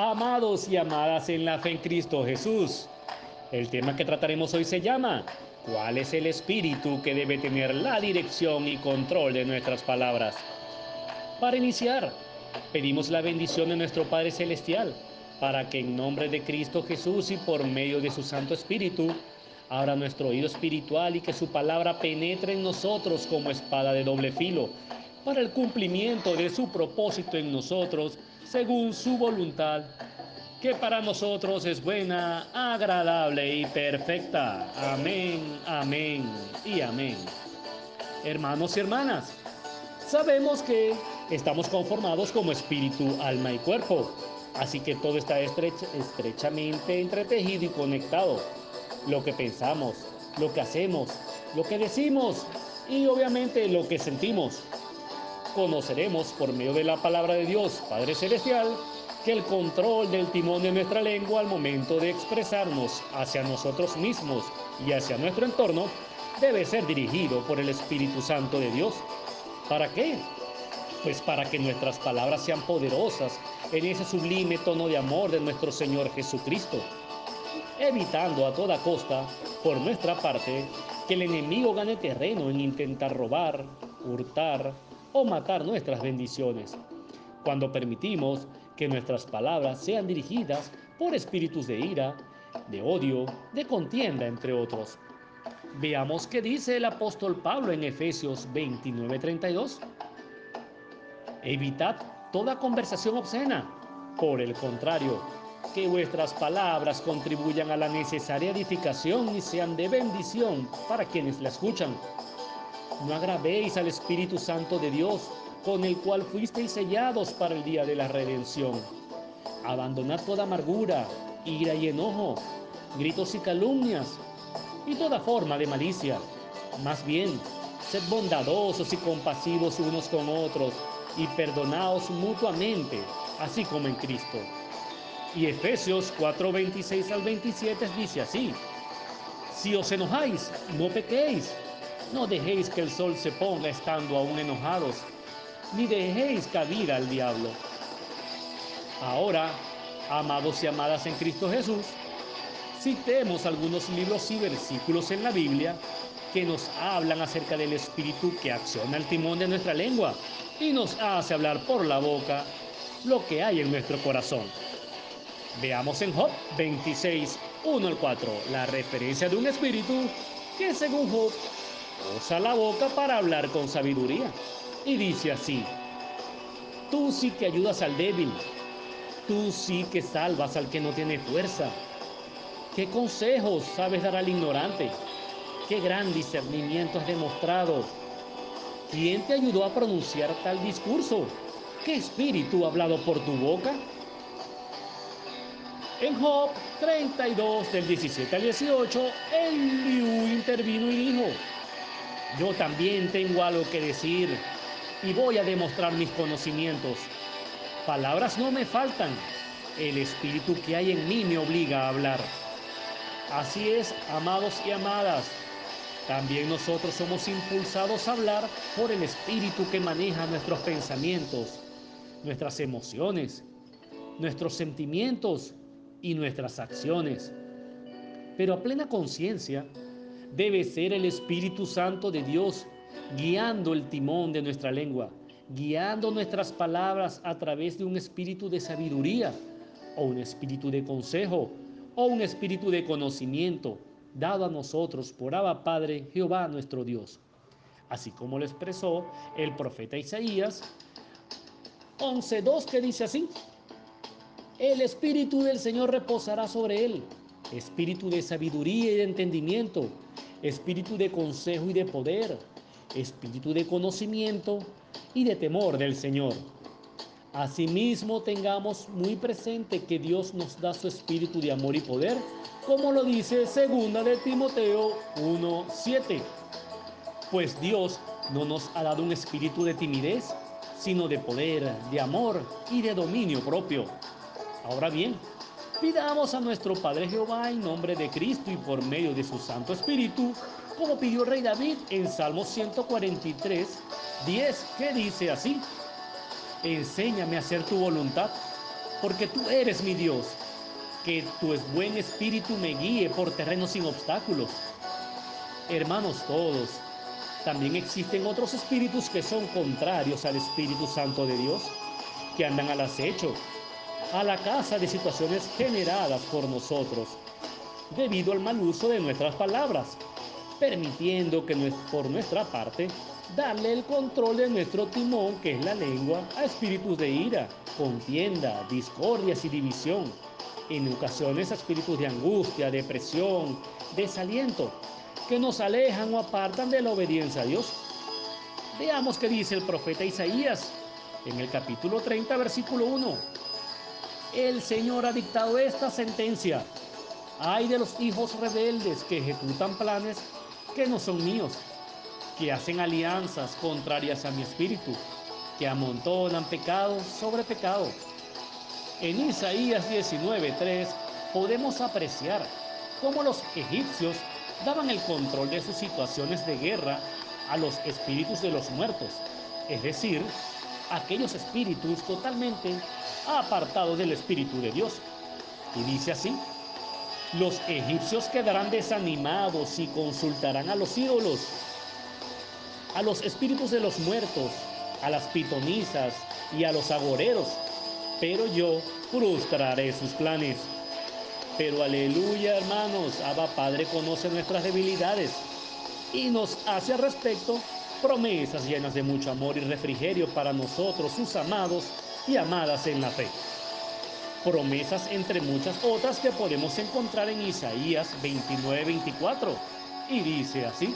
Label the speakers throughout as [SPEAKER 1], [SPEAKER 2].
[SPEAKER 1] Amados y amadas en la fe en Cristo Jesús, el tema que trataremos hoy se llama ¿Cuál es el espíritu que debe tener la dirección y control de nuestras palabras? Para iniciar, pedimos la bendición de nuestro Padre Celestial para que en nombre de Cristo Jesús y por medio de su Santo Espíritu, abra nuestro oído espiritual y que su palabra penetre en nosotros como espada de doble filo, para el cumplimiento de su propósito en nosotros, según su voluntad, que para nosotros es buena, agradable y perfecta. Amén, amén y amén. Hermanos y hermanas, sabemos que estamos conformados como espíritu, alma y cuerpo, así que todo está estrechamente entretejido y conectado. Lo que pensamos, lo que hacemos, lo que decimos y obviamente lo que sentimos conoceremos por medio de la palabra de Dios, Padre Celestial, que el control del timón de nuestra lengua al momento de expresarnos hacia nosotros mismos y hacia nuestro entorno debe ser dirigido por el Espíritu Santo de Dios. ¿Para qué? Pues para que nuestras palabras sean poderosas en ese sublime tono de amor de nuestro Señor Jesucristo, evitando a toda costa, por nuestra parte, que el enemigo gane terreno en intentar robar, hurtar, o matar nuestras bendiciones. Cuando permitimos que nuestras palabras sean dirigidas por espíritus de ira, de odio, de contienda, entre otros. Veamos qué dice el apóstol Pablo en Efesios 29:32. Evitad toda conversación obscena. Por el contrario, que vuestras palabras contribuyan a la necesaria edificación y sean de bendición para quienes la escuchan no agravéis al Espíritu Santo de Dios, con el cual fuisteis sellados para el día de la redención. Abandonad toda amargura, ira y enojo, gritos y calumnias, y toda forma de malicia. Más bien, sed bondadosos y compasivos unos con otros, y perdonaos mutuamente, así como en Cristo. Y Efesios 4, 26 al 27 dice así, si os enojáis, no pequéis. No dejéis que el sol se ponga estando aún enojados, ni dejéis cabida al diablo. Ahora, amados y amadas en Cristo Jesús, citemos algunos libros y versículos en la Biblia que nos hablan acerca del Espíritu que acciona el timón de nuestra lengua y nos hace hablar por la boca lo que hay en nuestro corazón. Veamos en Job 26, 1 al 4, la referencia de un espíritu que según Job usa la boca para hablar con sabiduría. Y dice así, tú sí que ayudas al débil, tú sí que salvas al que no tiene fuerza. ¿Qué consejos sabes dar al ignorante? ¿Qué gran discernimiento has demostrado? ¿Quién te ayudó a pronunciar tal discurso? ¿Qué espíritu ha hablado por tu boca? En Job 32, del 17 al 18, Eliú intervino y dijo, yo también tengo algo que decir y voy a demostrar mis conocimientos. Palabras no me faltan. El espíritu que hay en mí me obliga a hablar. Así es, amados y amadas. También nosotros somos impulsados a hablar por el espíritu que maneja nuestros pensamientos, nuestras emociones, nuestros sentimientos y nuestras acciones. Pero a plena conciencia, debe ser el Espíritu Santo de Dios guiando el timón de nuestra lengua, guiando nuestras palabras a través de un espíritu de sabiduría o un espíritu de consejo o un espíritu de conocimiento dado a nosotros por Abba Padre Jehová nuestro Dios. Así como lo expresó el profeta Isaías 11.2 que dice así, el espíritu del Señor reposará sobre él, espíritu de sabiduría y de entendimiento, espíritu de consejo y de poder, espíritu de conocimiento y de temor del Señor. Asimismo, tengamos muy presente que Dios nos da su espíritu de amor y poder, como lo dice segunda de Timoteo 1:7. Pues Dios no nos ha dado un espíritu de timidez, sino de poder, de amor y de dominio propio. Ahora bien, Pidamos a nuestro Padre Jehová en nombre de Cristo y por medio de su Santo Espíritu, como pidió rey David en Salmo 143, 10, que dice así, Enséñame a hacer tu voluntad, porque tú eres mi Dios. Que tu buen espíritu me guíe por terrenos sin obstáculos. Hermanos todos, también existen otros espíritus que son contrarios al Espíritu Santo de Dios, que andan al acecho, a la casa de situaciones generadas por nosotros, debido al mal uso de nuestras palabras, permitiendo que por nuestra parte darle el control de nuestro timón, que es la lengua, a espíritus de ira, contienda, discordias y división. En ocasiones a espíritus de angustia, depresión, desaliento, que nos alejan o apartan de la obediencia a Dios. Veamos qué dice el profeta Isaías en el capítulo 30, versículo 1. El Señor ha dictado esta sentencia. Hay de los hijos rebeldes que ejecutan planes que no son míos que hacen alianzas contrarias a mi espíritu, que amontonan pecado sobre pecado. En Isaías 19:3 podemos apreciar cómo los egipcios daban el control de sus situaciones de guerra a los espíritus de los muertos, es decir, aquellos espíritus totalmente apartados del espíritu de Dios. Y dice así, los egipcios quedarán desanimados y consultarán a los ídolos a los espíritus de los muertos, a las pitonizas y a los agoreros, pero yo frustraré sus planes. Pero aleluya, hermanos, Abba Padre conoce nuestras debilidades y nos hace al respecto promesas llenas de mucho amor y refrigerio para nosotros, sus amados y amadas en la fe. Promesas entre muchas otras que podemos encontrar en Isaías 29-24. Y dice así,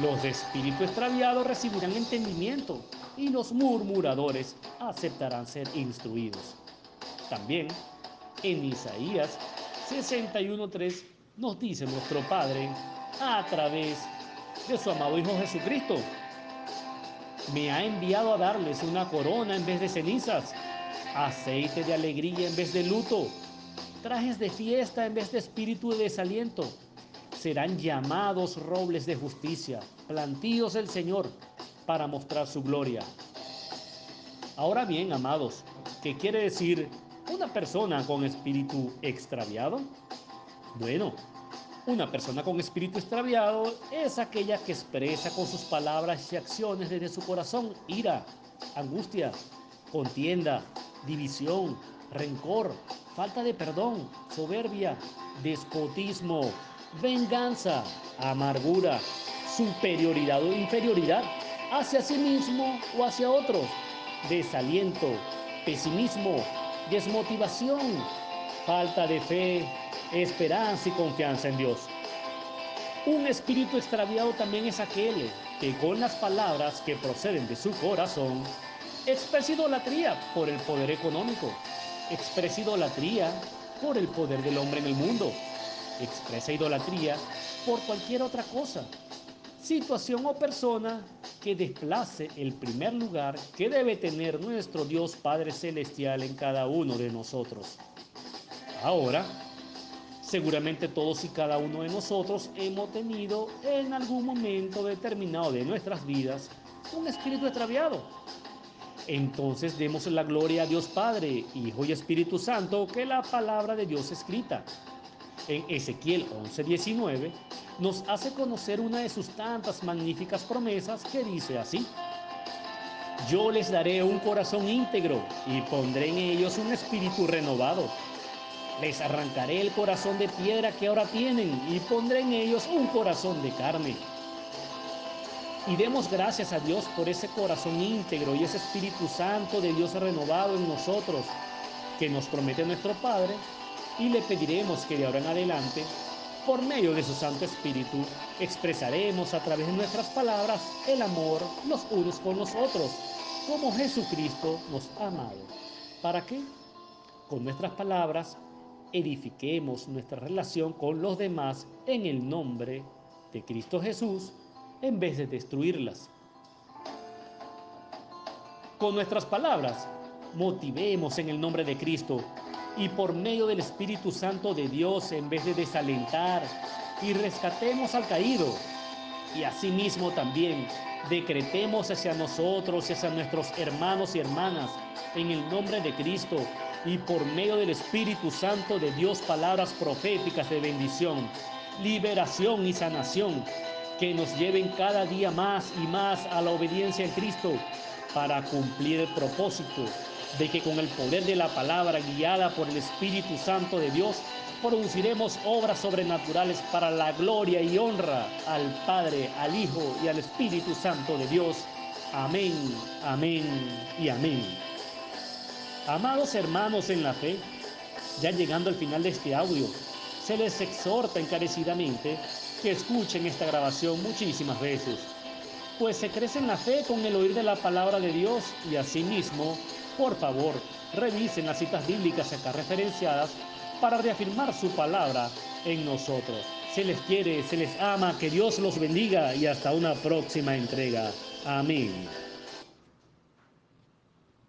[SPEAKER 1] los de espíritu extraviado recibirán entendimiento y los murmuradores aceptarán ser instruidos. También en Isaías 61.3 nos dice nuestro Padre a través de su amado Hijo Jesucristo. Me ha enviado a darles una corona en vez de cenizas, aceite de alegría en vez de luto, trajes de fiesta en vez de espíritu de desaliento serán llamados robles de justicia, plantíos del Señor para mostrar su gloria. Ahora bien, amados, ¿qué quiere decir una persona con espíritu extraviado? Bueno, una persona con espíritu extraviado es aquella que expresa con sus palabras y acciones desde su corazón ira, angustia, contienda, división, rencor, falta de perdón, soberbia, despotismo, venganza, amargura, superioridad o inferioridad hacia sí mismo o hacia otros, desaliento, pesimismo, desmotivación, falta de fe, esperanza y confianza en Dios. Un espíritu extraviado también es aquel que con las palabras que proceden de su corazón expresa idolatría por el poder económico, expresa idolatría por el poder del hombre en el mundo, expresa idolatría por cualquier otra cosa, situación o persona que desplace el primer lugar que debe tener nuestro Dios Padre Celestial en cada uno de nosotros. Ahora, seguramente todos y cada uno de nosotros hemos tenido en algún momento determinado de nuestras vidas un espíritu extraviado. Entonces demos la gloria a Dios Padre, Hijo y Espíritu Santo, que la palabra de Dios escrita en Ezequiel 11:19, nos hace conocer una de sus tantas magníficas promesas que dice así, yo les daré un corazón íntegro y pondré en ellos un espíritu renovado. Les arrancaré el corazón de piedra que ahora tienen y pondré en ellos un corazón de carne. Y demos gracias a Dios por ese corazón íntegro y ese Espíritu Santo de Dios renovado en nosotros, que nos promete nuestro Padre y le pediremos que de ahora en adelante, por medio de su Santo Espíritu, expresaremos a través de nuestras palabras el amor los unos con los otros, como Jesucristo nos ha amado. ¿Para qué? Con nuestras palabras edifiquemos nuestra relación con los demás en el nombre de Cristo Jesús en vez de destruirlas. Con nuestras palabras motivemos en el nombre de Cristo y por medio del Espíritu Santo de Dios en vez de desalentar y rescatemos al caído. Y asimismo también decretemos hacia nosotros y hacia nuestros hermanos y hermanas en el nombre de Cristo y por medio del Espíritu Santo de Dios palabras proféticas de bendición, liberación y sanación que nos lleven cada día más y más a la obediencia en Cristo para cumplir el propósito de que con el poder de la palabra guiada por el Espíritu Santo de Dios produciremos obras sobrenaturales para la gloria y honra al Padre, al Hijo y al Espíritu Santo de Dios. Amén, amén y amén. Amados hermanos en la fe, ya llegando al final de este audio, se les exhorta encarecidamente que escuchen esta grabación muchísimas veces, pues se crece en la fe con el oír de la palabra de Dios y asimismo, por favor, revisen las citas bíblicas acá referenciadas para reafirmar su palabra en nosotros. Se les quiere, se les ama, que Dios los bendiga y hasta una próxima entrega. Amén.